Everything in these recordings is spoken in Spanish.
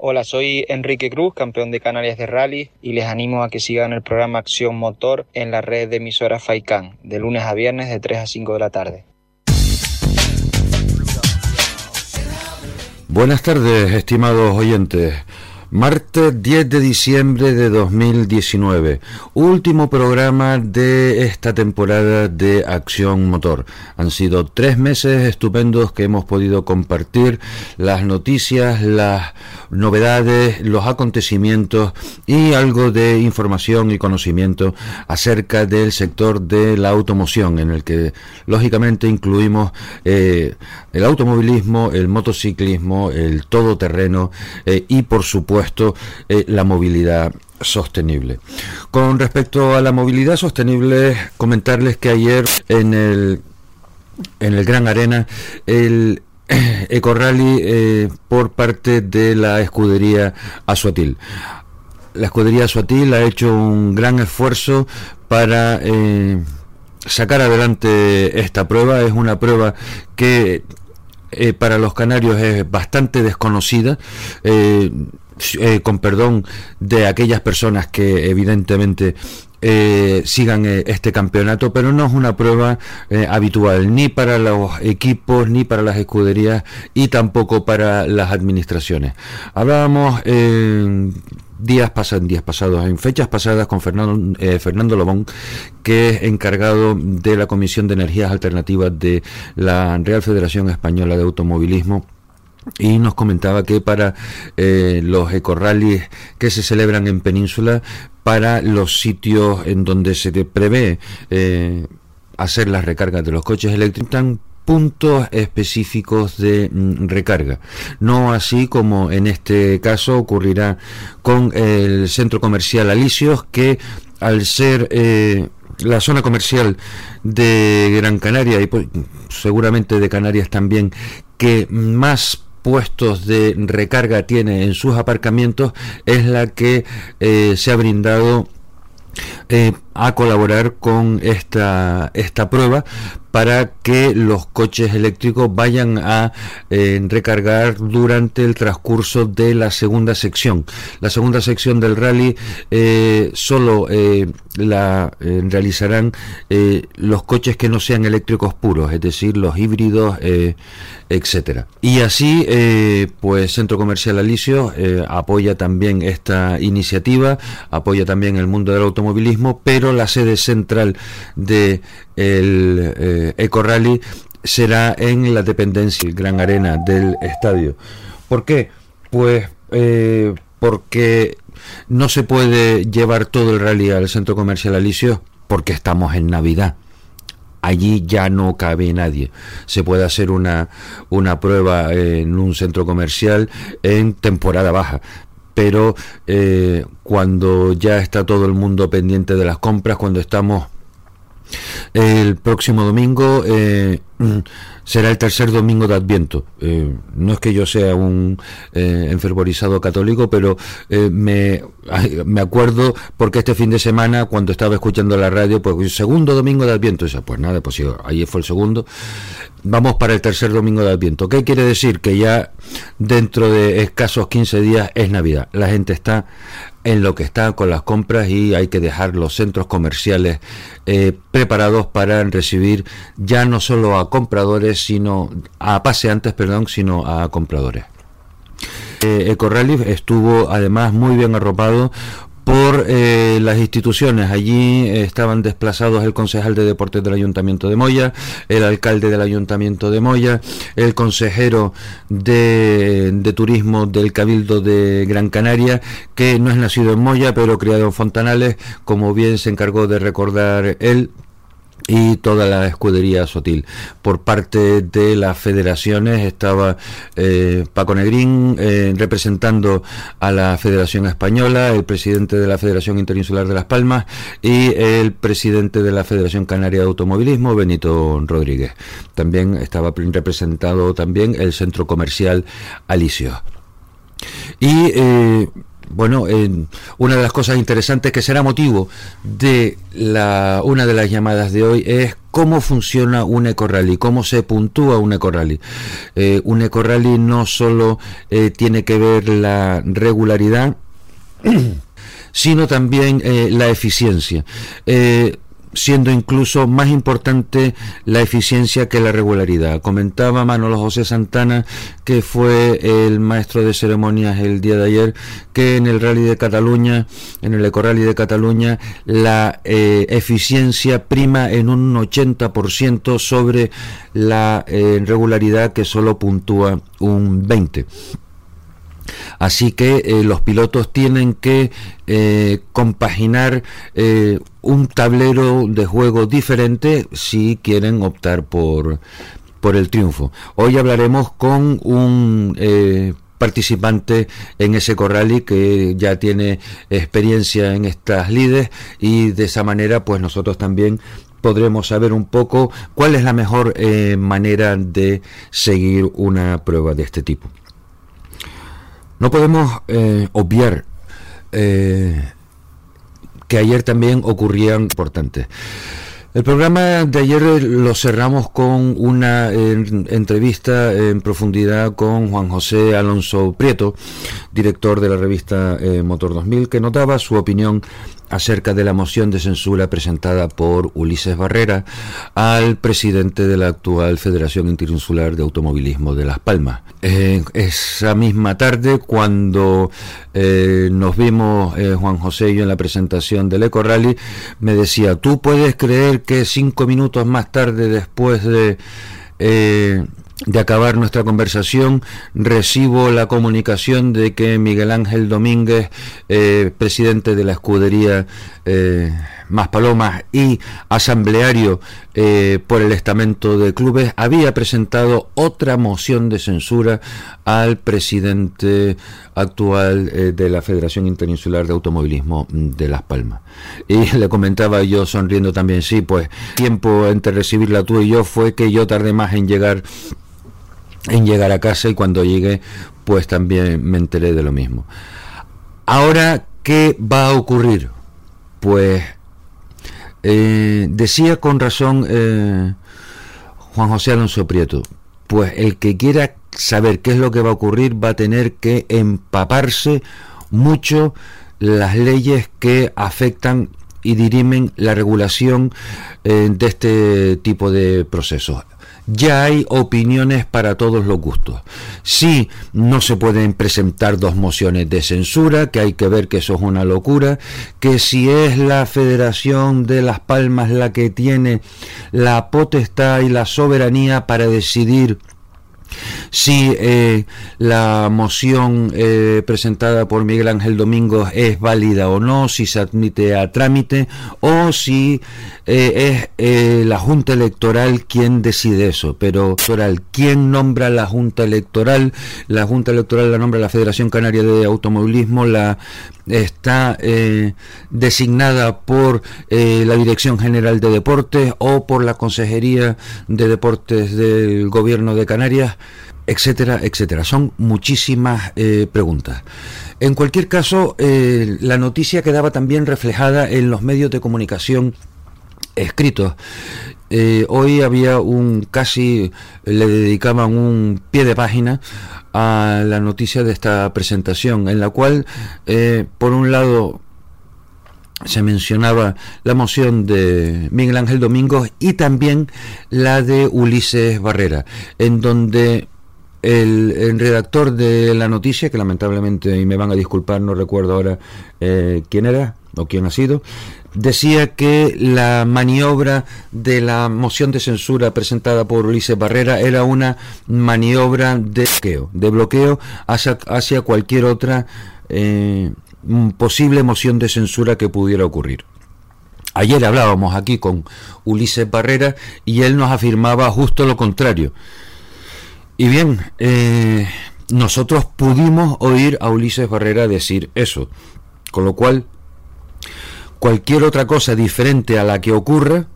Hola, soy Enrique Cruz, campeón de Canarias de Rally, y les animo a que sigan el programa Acción Motor en la red de emisoras FAICAN, de lunes a viernes de 3 a 5 de la tarde. Buenas tardes, estimados oyentes. Martes 10 de diciembre de 2019, último programa de esta temporada de Acción Motor. Han sido tres meses estupendos que hemos podido compartir las noticias, las novedades, los acontecimientos y algo de información y conocimiento acerca del sector de la automoción, en el que lógicamente incluimos eh, el automovilismo, el motociclismo, el todoterreno eh, y por supuesto eh, la movilidad sostenible. Con respecto a la movilidad sostenible, comentarles que ayer en el, en el Gran Arena, el Eco Rally eh, por parte de la escudería Asuatil. La escudería Asuatil ha hecho un gran esfuerzo para eh, sacar adelante esta prueba. Es una prueba que para los canarios es bastante desconocida. Eh, con perdón de aquellas personas que evidentemente eh, sigan eh, este campeonato, pero no es una prueba habitual ni para los equipos, ni para las escuderías y tampoco para las administraciones. Hablábamos días, pasados, días pasados, en fechas pasadas con Fernando, Fernando Lobón, que es encargado de la Comisión de Energías Alternativas de la Real Federación Española de Automovilismo y nos comentaba que para eh, los ecorrallies que se celebran en Península, para los sitios en donde se prevé eh, hacer las recargas de los coches eléctricos, están puntos específicos de mm, recarga. No así como en este caso ocurrirá con el centro comercial Alicios, que al ser eh, la zona comercial de Gran Canaria y pues, seguramente de Canarias también, que más puestos de recarga tiene en sus aparcamientos es la que eh, se ha brindado eh, a colaborar con esta, esta prueba para que los coches eléctricos vayan a eh, recargar durante el transcurso de la segunda sección. La segunda sección del rally eh, solo eh, la realizarán los coches que no sean eléctricos puros, es decir, los híbridos, etcétera. Y así, pues Centro Comercial Alicio apoya también esta iniciativa, apoya también el mundo del automovilismo, pero la sede central de el eh, Eco Rally será en la dependencia, el Gran Arena del estadio. ¿Por qué? Pues eh, porque no se puede llevar todo el rally al centro comercial Alicio porque estamos en Navidad. Allí ya no cabe nadie. Se puede hacer una, una prueba en un centro comercial en temporada baja, pero eh, cuando ya está todo el mundo pendiente de las compras, cuando estamos el próximo domingo eh, será el tercer domingo de Adviento. Eh, no es que yo sea un eh, enfervorizado católico, pero eh, me, me acuerdo porque este fin de semana, cuando estaba escuchando la radio, pues el segundo domingo de Adviento, pues nada, pues sí, ahí fue el segundo. Vamos para el tercer domingo de Adviento. ¿Qué quiere decir? Que ya dentro de escasos 15 días es Navidad. La gente está en lo que está con las compras y hay que dejar los centros comerciales preparados para recibir ya no solo a compradores, sino a paseantes, perdón, sino a compradores. Eh, estuvo además muy bien arropado por eh, las instituciones. Allí estaban desplazados el concejal de deportes del Ayuntamiento de Moya, el alcalde del Ayuntamiento de Moya, el consejero de, de, Turismo del Cabildo de Gran Canaria, que no es nacido en Moya, pero criado en Fontanales, como bien se encargó de recordar él y toda la escudería Sotil. Por parte de las federaciones estaba eh, Paco Negrín eh, representando a la Federación Española, el presidente de la Federación Interinsular de Las Palmas y el presidente de la Federación Canaria de Automovilismo, Benito Rodríguez. También estaba representado también el centro comercial Alicio. Y eh, bueno, una de las cosas interesantes que será motivo de la, una de las llamadas de hoy es cómo funciona un ecorally, cómo se puntúa un ecorally. Eh, un ecorally no solo eh, tiene que ver la regularidad, sino también eh, la eficiencia. Siendo incluso más importante la eficiencia que la regularidad. Comentaba Manolo José Santana, que fue el maestro de ceremonias el día de ayer, que en el Rally de Cataluña, en el Eco Rally de Cataluña, la eh, eficiencia prima en un 80% sobre la eh, regularidad que solo puntúa un 20%. Así que eh, los pilotos tienen que eh, compaginar eh, un tablero de juego diferente si quieren optar por, por el triunfo. Hoy hablaremos con un participante en ese corrali que ya tiene experiencia en estas lides y de esa manera pues nosotros también podremos saber un poco cuál es la mejor manera de seguir una prueba de este tipo. No podemos eh, obviar eh, que ayer también ocurrían importantes. El programa de ayer lo cerramos con una entrevista en profundidad con Juan José Alonso Prieto, director de la revista eh, Motor 2000, que notaba su opinión acerca de la moción de censura presentada por Ulises Barrera al presidente de la actual Federación Interinsular de Automovilismo de Las Palmas. esa misma tarde, cuando eh, nos vimos eh, Juan José y yo en la presentación del Eco Rally, me decía, ¿tú puedes creer que cinco minutos más tarde, después de... Eh, de acabar nuestra conversación, recibo la comunicación de que Miguel Ángel Domínguez, eh, presidente de la escudería eh, Más Palomas y asambleario eh, por el estamento de clubes, había presentado otra moción de censura al presidente actual de la Federación Interinsular de Automovilismo de Las Palmas. Y le comentaba yo sonriendo también, sí, pues tiempo entre recibirla tú y yo fue que yo tardé más en llegar en llegar a casa y cuando llegué pues también me enteré de lo mismo. Ahora, ¿qué va a ocurrir? Pues eh, decía con razón eh, Juan José Alonso Prieto, pues el que quiera saber qué es lo que va a ocurrir va a tener que empaparse mucho las leyes que afectan y dirimen la regulación eh, de este tipo de procesos ya hay opiniones para todos los gustos. Sí, no se pueden presentar dos mociones de censura, que hay que ver que eso es una locura, que si es la Federación de Las Palmas la que tiene la potestad y la soberanía para decidir si eh, la moción eh, presentada por Miguel Ángel Domingo es válida o no, si se admite a trámite o si eh, es la Junta Electoral quien decide eso. Pero, ¿quién nombra la Junta Electoral? La Junta Electoral la nombra la Federación Canaria de Automovilismo, la está eh, designada por eh, la Dirección General de Deportes o por la Consejería de Deportes del Gobierno de Canarias, etcétera, etcétera. Son muchísimas eh, preguntas. En cualquier caso, la noticia quedaba también reflejada en los medios de comunicación escritos. hoy había un casi le dedicaban un pie de página a la noticia de esta presentación, en la cual, eh, por un lado, se mencionaba la moción de Miguel Ángel Domingos y también la de Ulises Barrera, en donde el, redactor de la noticia, que lamentablemente, y me van a disculpar, no recuerdo ahora eh, quién era o quién ha sido, decía que la maniobra de la moción de censura presentada por Ulises Barrera era una maniobra de bloqueo, de bloqueo hacia, cualquier otra eh, posible moción de censura que pudiera ocurrir. Ayer hablábamos aquí con Ulises Barrera y él nos afirmaba justo lo contrario. Y bien, eh, nosotros pudimos oír a Ulises Barrera decir eso, con lo cual cualquier otra cosa diferente a la que ocurra,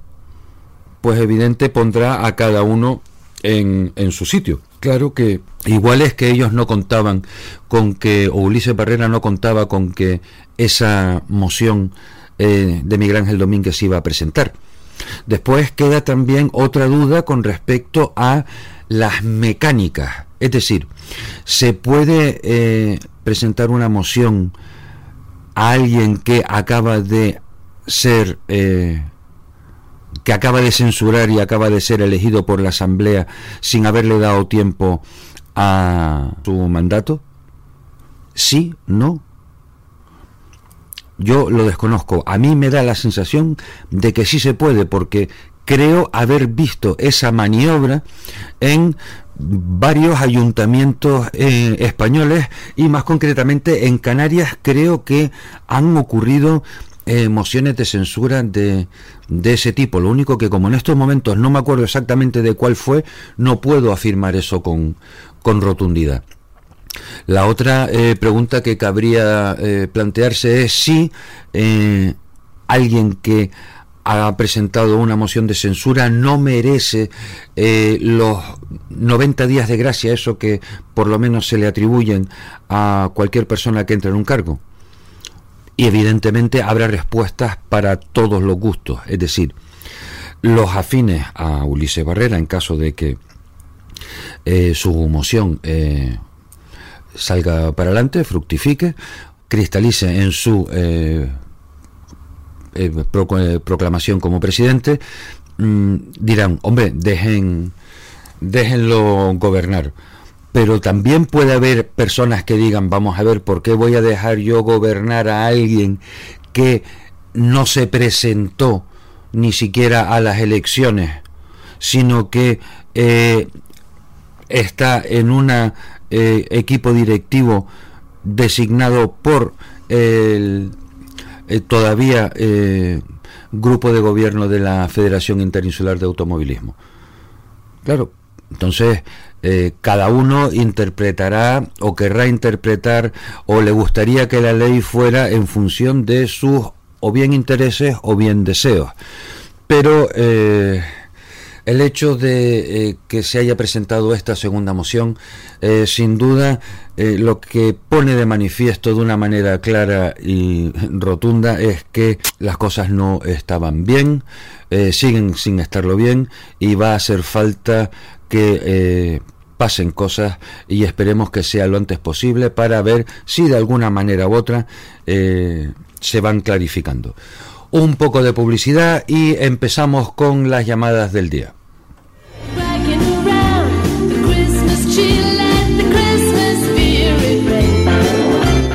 pues evidente pondrá a cada uno en, en su sitio. Claro que igual es que ellos no contaban con que, o Ulises Barrera no contaba con que esa moción eh, de Miguel Ángel Domínguez iba a presentar. Después queda también otra duda con respecto a las mecánicas. Es decir, ¿se puede eh, presentar una moción a alguien que acaba de ser eh, que acaba de censurar y acaba de ser elegido por la Asamblea sin haberle dado tiempo a su mandato? ¿Sí? ¿No? Yo lo desconozco. A mí me da la sensación de que sí se puede, porque creo haber visto esa maniobra en varios ayuntamientos eh, españoles y más concretamente en Canarias creo que han ocurrido eh, mociones de censura de, de ese tipo. Lo único que como en estos momentos no me acuerdo exactamente de cuál fue, no puedo afirmar eso con, con rotundidad. La otra eh, pregunta que cabría eh, plantearse es si alguien que ha presentado una moción de censura no merece los 90 días de gracia, eso que por lo menos se le atribuyen a cualquier persona que entre en un cargo. Y evidentemente habrá respuestas para todos los gustos, es decir, los afines a Ulises Barrera en caso de que eh, su moción eh, salga para adelante, fructifique, cristalice en su eh, proclamación como presidente, mm, dirán, hombre, dejen, déjenlo gobernar pero también puede haber personas que digan, vamos a ver, ¿por qué voy a dejar yo gobernar a alguien que no se presentó ni siquiera a las elecciones, sino que eh, está en un eh, equipo directivo designado por el eh, todavía grupo de gobierno de la Federación Interinsular de Automovilismo? Claro, entonces eh, cada uno interpretará o querrá interpretar o le gustaría que la ley fuera en función de sus o bien intereses o bien deseos. Pero eh, el hecho de eh, que se haya presentado esta segunda moción, sin duda, lo que pone de manifiesto de una manera clara y rotunda es que las cosas no estaban bien, siguen sin estarlo bien y va a hacer falta que pasen cosas y esperemos que sea lo antes posible para ver si de alguna manera u otra eh, se van clarificando. Un poco de publicidad y empezamos con las llamadas del día.